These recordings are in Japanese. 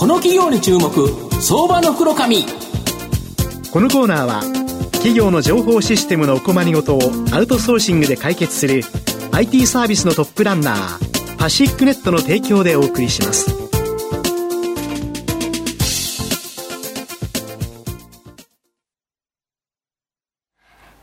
この企業に注目相場の袋紙このコーナーは企業の情報システムのお困りごとをアウトソーシングで解決する IT サービスのトップランナーパシックネットの提供でお送りします。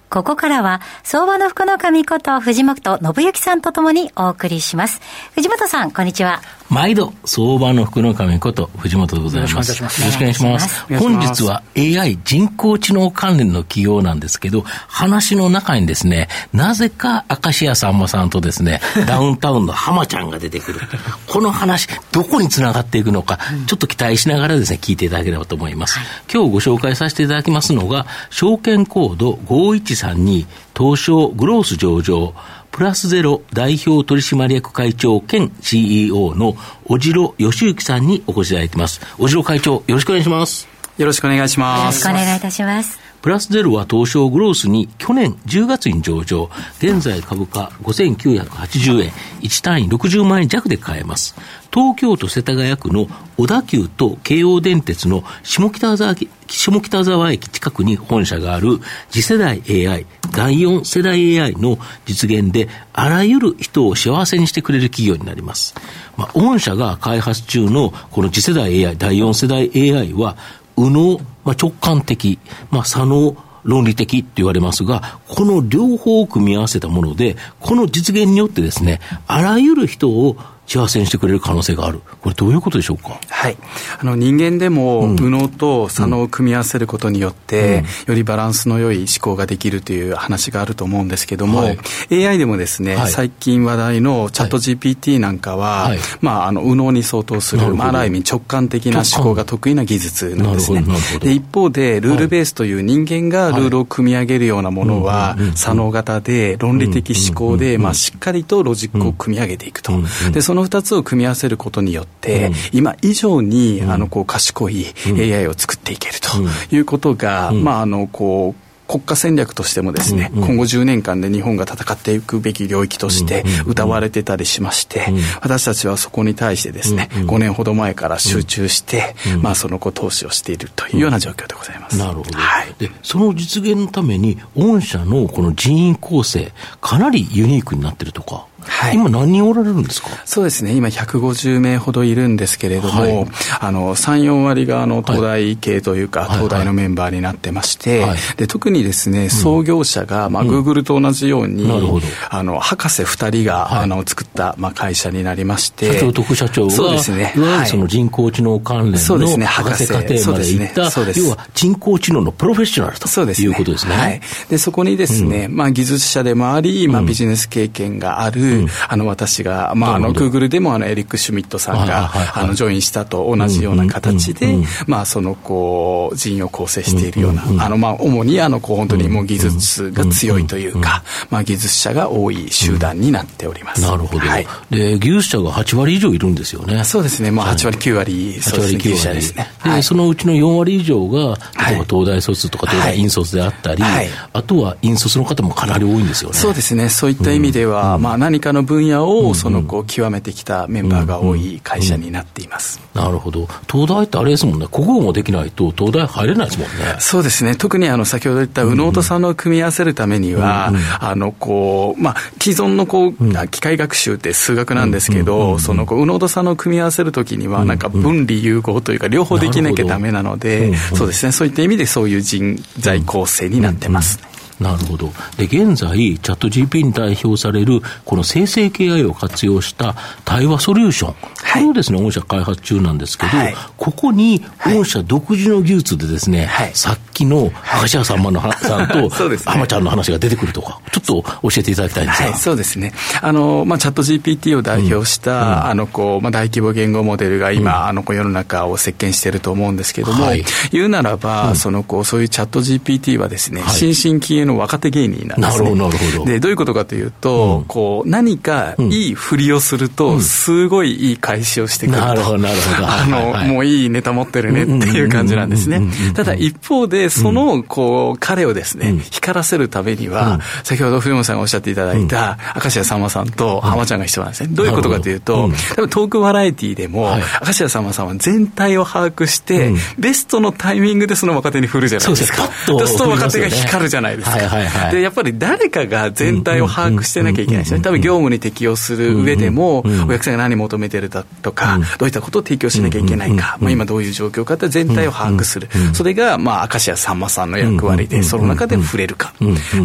ここからは、相場の福の神こと藤本信之さんとともにお送りします。藤本さん、こんにちは。毎度、相場の福の神こと藤本でございます。よろしくお願いします。本日は AI 人工知能関連の企業なんですけど、話の中にですね、なぜか明石家さんまさんとですね、ダウンタウンの浜ちゃんが出てくる。この話、どこにつながっていくのか、ちょっと期待しながらですね、聞いていただければと思います。今日ご紹介させていただきますのが、証券コード513東証グロース上場、プラスゼロ代表取締役会長兼 CEO の小城義行さんにお越しいただいています。小城会長、よろしくお願いします。よろしくお願いします。よろしくお願いいたします。プラスゼロは東証グロースに去年10月に上場、現在株価5980円、1単位60万円弱で買えます。東京都世田谷区の小田急と京王電鉄の下北沢下北沢駅近くに本社がある次世代 AI、第4世代 AI の実現で、あらゆる人を幸せにしてくれる企業になります。まあ、御社が開発中のこの次世代 AI、第4世代 AI は、右脳、まあ、直感的、まあ、左脳、論理的って言われますが、この両方を組み合わせたもので、この実現によってですね、あらゆる人を幸せにしてくれる可能性がある。これどういうことでしょうか？はい。あの人間でも、右脳と左脳を組み合わせることによって、よりバランスの良い思考ができるという話があると思うんですけども、はい、AI でもですね、はい、最近話題のチャット GPT なんかは、はい、まあ、あの、右脳に相当する、まあ、ある意味直感的な思考が得意な技術なんですね。で、一方で、ルールベースという人間がルールを組み上げるようなものは、左脳型で論理的思考で、まあ、しっかりとロジックを組み上げていくと。で、その2つを組み合わせることによって、今以上に、あの、こう、賢い AI を作っていけるということが、まあ、あの、こう、国家戦略としてもですね、うん。うん、今後10年間で日本が戦っていくべき領域として歌われてたりしまして、うん。うん、私たちはそこに対してですね、うん。うん、5年ほど前から集中して、うん、まあその後投資をしているというような状況でございます。なるほど。はい、で、その実現のために、御社のこの人員構成、かなりユニークになってるとか。はい、今何人おられるんですか？そうですね、今150名ほどいるんですけれども、はい、あの、3、4割があの、東大系というか、はい、東大のメンバーになってまして、で、特にですね、創業者が、まあ、グーグルと同じように、うん、あの、博士2人が、あの、作った、まあ、会社になりまして、社長と副社長が、そうですね、その人工知能関連のそうですね、博士。課程まで行った、そうです要は人工知能のプロフェッショナルということですね。はい。で、そこにですね、うん、まあ、技術者でもあり、まあ、ビジネス経験がある、あの、私が、まあ、あの、グーグルでも、あの、エリック・シュミットさんが、あの、ジョインしたと同じような形で、まあ、その、こう、人員を構成しているような、あの、まあ、主に、あの、こう、本当にもう技術が強いというか、まあ、技術者が多い集団になっております。なるほど。はい。で、技術者が8割以上いるんですよね。そうですね。まあ、8割、9割、そうですね、技術者ですね。で、そのうちの4割以上が、例えば東大卒とか東大院卒であったり、あとは院卒の方もかなり多いんですよね。そうですね。そういった意味では、まあ、何かの分野を、その、こう、極めてきたメンバーが多い会社になっています。なるほど。東大ってあれですもんね。国語もできないと東大入れないですもんね。そうですね。特にあの、先ほど言った右脳と左脳を組み合わせるためには、あの、こう、まあ、既存のこう、機械学習って数学なんですけど、その、こう、右脳と左脳を組み合わせるときには、なんか分離融合というか、両方できなきゃダメなので、そうですね。そういった意味でそういう人材構成になってます、なるほど。で、現在、チャット GP に代表される、この生成 AI を活用した対話ソリューション。これをですね、御社開発中なんですけど、はい、ここに、御社独自の技術でですね、はい、さっきの明石家さんまの さんと、浜ちゃんの話が出てくるとか、ちょっと教えていただきたいんですが。はい、そうですね。あの、まあ、チャット GPT を代表した、うん、あの、こう、まあ、大規模言語モデルが今、うん、あの、こう、世の中を席巻していると思うんですけども、はい、言うならば、うん、その、こう、そういうチャット GPT はですね、新進気鋭の若手芸人なんですね。なるほど、なるほど。で、どういうことかというと、こう、何かいい振りをすると、すごいいい返しをしてくると。なるほど、なるほど。あの、もういいネタ持ってるねっていう感じなんですね。ただ、一方で、で、その、こう、彼をですね、光らせるためには、先ほど藤本さんがおっしゃっていただいた、明石家さんまさんと浜ちゃんが必要なんですね。どういうことかというと、多分トークバラエティでも、明石家さんまさんは全体を把握して、ベストのタイミングでその若手に振るじゃないですか。そうすると若手が光るじゃないですか。で、やっぱり誰かが全体を把握してなきゃいけないですよね。多分業務に適応する上でも、お客さんが何求めてるだとか、どういったことを提供しなきゃいけないか、まあ、今どういう状況かって全体を把握する。それが、まあ、明石家さんまさんの役割で、その中で触れるか。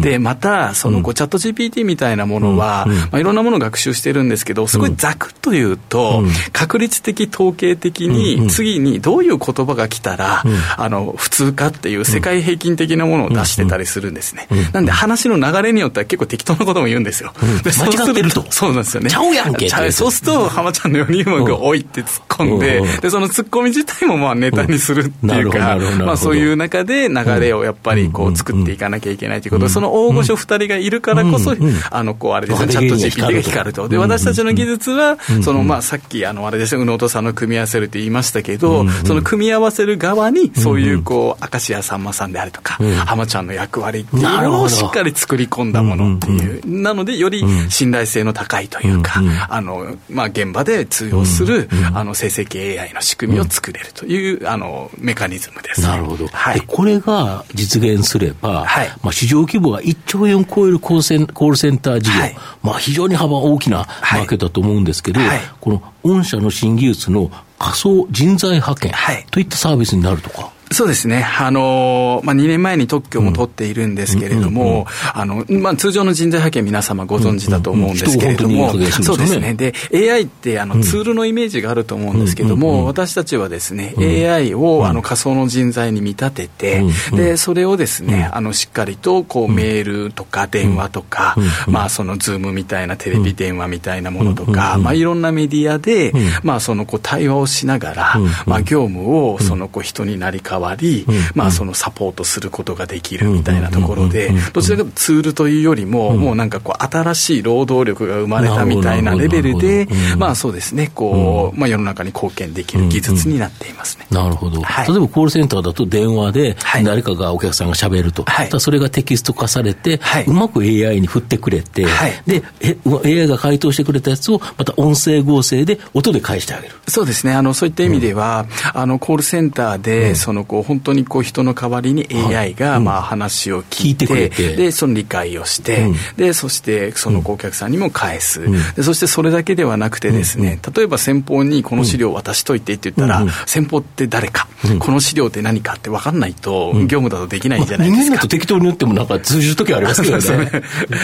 で、また、その、チャット GPT みたいなものは、まあ、いろんなものを学習してるんですけど、すごいざくっと言うと、確率的、統計的に、次にどういう言葉が来たら、あの、普通かっていう世界平均的なものを出してたりするんですね。なんで、話の流れによっては結構適当なことも言うんですよ。間違ってると。そうなんですよね。ちゃうやんけ。そうすると、浜ちゃんのようにうまくおいって突っ込んで、で、その突っ込み自体もまあネタにするっていうか、まあそういう中で流れをやっぱりこう作っていかなきゃいけないということ。で、その大御所二人がいるからこそ、あの、こうあれですね、チャット GPT が光ると。で、私たちの技術は、そのまあさっきあの、あれですね、宇野とさんの組み合わせるって言いましたけど、その組み合わせる側に、そういうこう、明石家さんまさんであるとか、浜ちゃんの役割っていうのをしっかり作り込んだものっていう。なので、より信頼性の高いというか、あの、まあ現場で通用する、あの、生成系 AI の仕組みを作れるという、あの、メカニズムです。なるほど。はい、これが実現すれば、はい、まあ市場規模が1兆円を超えるコールセンコールセンター事業、はい、まあ非常に幅大きなマーケットだと思うんですけど、この御社の新技術の仮想人材派遣といったサービスになるとか。そうですね。あの、まあ、2年前に特許も取っているんですけれども、あの、まあ、通常の人材派遣皆様ご存知だと思うんですけれども、そうですね。で、AI ってあのツールのイメージがあると思うんですけども、私たちはですね、AI をあの仮想の人材に見立てて、で、それをですね、あの、しっかりとこうメールとか電話とか、まあ、そのズームみたいなテレビ電話みたいなものとか、まあ、いろんなメディアで、まあ、そのこう対話をしながら、まあ、業務をそのこう人になり変わわり、まあ、そのサポートすることができるみたいなところで、どちらかというとツールというよりも、もうなんかこう、新しい労働力が生まれたみたいなレベルで、まあそうですね、こう、まあ世の中に貢献できる技術になっていますね。なるほど。例えばコールセンターだと電話で、誰かがお客さんがしゃべると、それがテキスト化されて、うまく AI に振ってくれて、で、AI が回答してくれたやつを、また音声合成で音で返してあげる。そうですね、あの、そういった意味では、あの、コールセンターで、その、こう、本当にこう人の代わりに AI がまあ話を聞いて,、でその理解をして、でそしてそのお客さんにも返す、でそしてそれだけではなくてですね、例えば先方にこの資料を渡しといてって言ったら、先方って誰か、この資料って何かって分かんないと、業務だとできないじゃないですか。人間だと適当に言ってもなんか通じる時ありますけどね。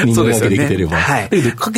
人間だけできてれば。はい、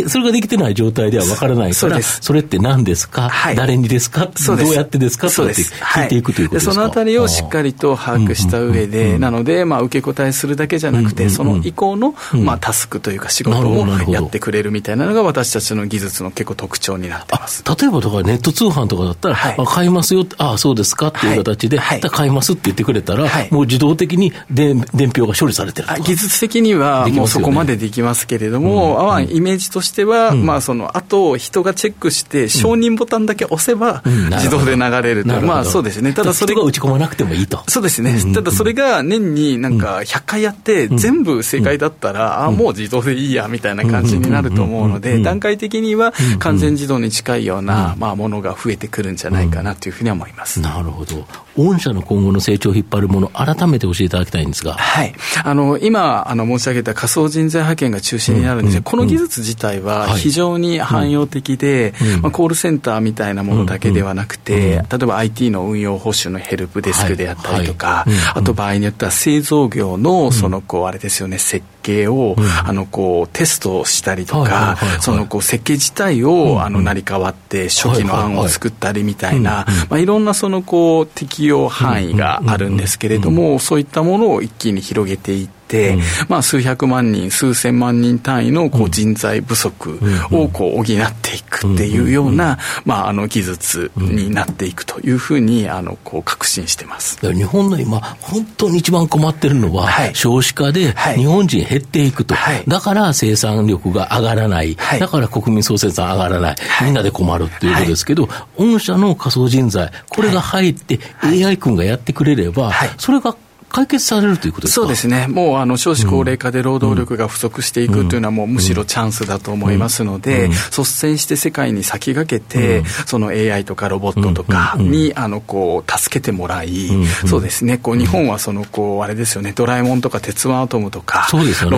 それができてない状態では分からないから、それって何ですか、誰にですか？どうやってですか？って聞いていくということですか？そのあたりをしっかりと把握した上で、なので、まあ、受け答えするだけじゃなくて、その以降の、まあ、タスクというか仕事をやってくれるみたいなのが、私たちの技術の結構特徴になってます。例えば、だからネット通販とかだったら、はい、買いますよああ、そうですかっていう形で、はい、買いますって言ってくれたら、はい、もう自動的に伝伝票が処理されてる技術的には、もうそこまでできますけれども、うん、まあ、イメージとしては、うん、まあ、その、あと、人がチェックして、承認ボタンだけ押せば、自動で流れると、まあ、そうですね。ただ、それが打ち込まなくてもいいと。そうですね。ただ、それが年になんか100回やって、全部正解だったら、あもう自動でいいやみたいな感じになると思うので、段階的には完全自動に近いような、まあ、ものが増えてくるんじゃないかなというふうに思います。なるほど。御社の今後の成長を引っ張るもの、改めて教えていただきたいんですが。はい。あの、今、あの、申し上げた仮想人材派遣が中心になるんですが、この技術自体は非常に汎用的で、まあ、コールセンターみたいなものだけではなくて、例えば IT の運用保守のヘルプデスクであったりとか、あと場合によっては製造業の、その、こう、あれですよね、設計を、あの、こう、テストしたりとか、その、こう、設計自体を、あの、成り代わって、初期の案を作ったりみたいな、まあ、いろんな、その、こう、適用範囲があるんですけれども、そういったものを一気に広げていって、て、うん、まあ、数百万人、数千万人単位のこう人材不足をこう補っていくっていうような、まあ、あの技術になっていくというふうにあのこう確信してます。日本の今、本当に一番困ってるのは、はい、少子化で日本人減っていくと、はい、だから生産力が上がらない、はい、だから国民総生産上がらない、みんなで困るっていうことですけど、御社の仮想人材、これが入って AI 君がやってくれれば、それが解決されるということですか？そうですね。もう、あの、少子高齢化で労働力が不足していくというのは、もうむしろチャンスだと思いますので、率先して世界に先駆けて、その AI とかロボットとかに、あの、こう、助けてもらい、そうですね、こう、日本はその、こう、あれですよね、ドラえもんとか鉄腕アトムとか、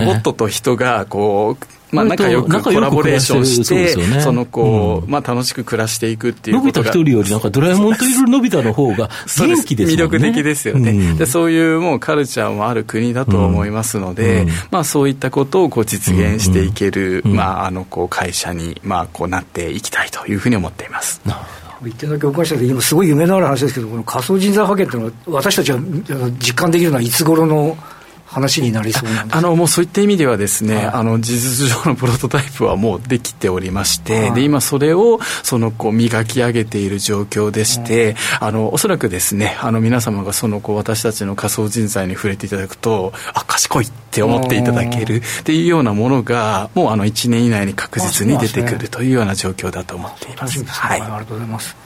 ロボットと人が、こう、まあ、仲良くコラボレーションして、そのこう、まあ、楽しく暮らしていくっていうことが。のび太一人より、なんかドラえもんといるのび太の方が 元気ですね。魅力的ですよね、で。そういうもうカルチャーもある国だと思いますので、まあ、そういったことをこう実現していける、まあ、あの、こう、会社に、まあ、こうなっていきたいというふうに思っています。一点だけお伺いしたい今すごい夢のある話ですけどこの仮想人材派遣というのは私たちは実感できるのはいつ頃の話になりそうなんです。あのもうそういった意味ではですね、はい、あの事実上のプロトタイプはもうできておりまして、はい、で今それをそのこう磨き上げている状況でして、あのおそらくですねあの皆様がそのこう私たちの仮想人材に触れていただくとあ賢いって思っていただけるっていうようなものがもうあの1年以内に確実に出てくるというような状況だと思っています。はい、ありがとうございます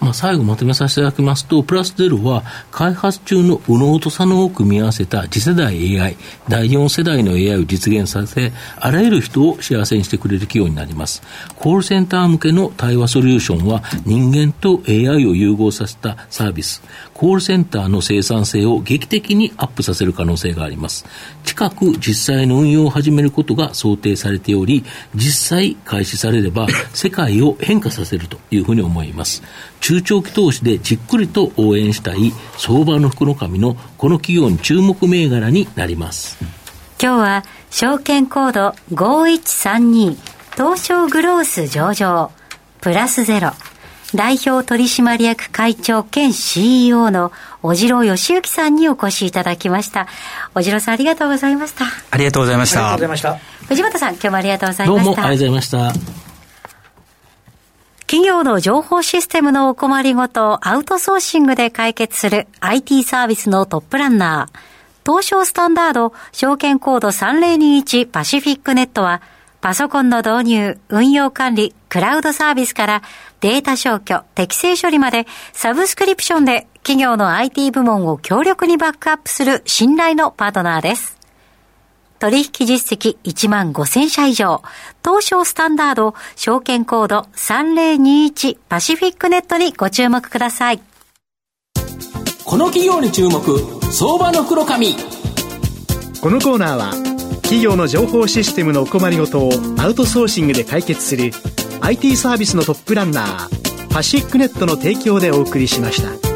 まあ、最後まとめさせていただきますと、プラスゼロは開発中の右脳と左脳を組み合わせた次世代 AI、第4世代の AI を実現させ、あらゆる人を幸せにしてくれる企業になります。コールセンター向けの対話ソリューションは人間と AI を融合させたサービス。コールセンターの生産性を劇的にアップさせる可能性があります。近く実際の運用を始めることが想定されており、実際開始されれば世界を変化させるというふうに思います。中長期投資でじっくりと応援したい相場の福の神のこの企業に注目銘柄になります。今日は証券コード5132東証グロース上場プラスゼロ代表取締役会長兼 CEO の小次郎義行さんにお越しいただきました。小次郎さんありがとうございました。ありがとうございました。ありがとうございました。藤本さん今日もありがとうございました。どうもありがとうございました。企業の情報システムのお困りごとアウトソーシングで解決する IT サービスのトップランナー。東証スタンダード証券コード3021パシフィックネットはパソコンの導入、運用管理、クラウドサービスからデータ消去、適正処理までサブスクリプションで企業の IT 部門を強力にバックアップする信頼のパートナーです。取引実績1万5000社以上、東証スタンダード、証券コード3021パシフィックネットにご注目ください。この企業に注目、相場の黒髪。このコーナーは企業の情報システムのお困りごとをアウトソーシングで解決する IT サービスのトップランナーパシックネットの提供でお送りしました。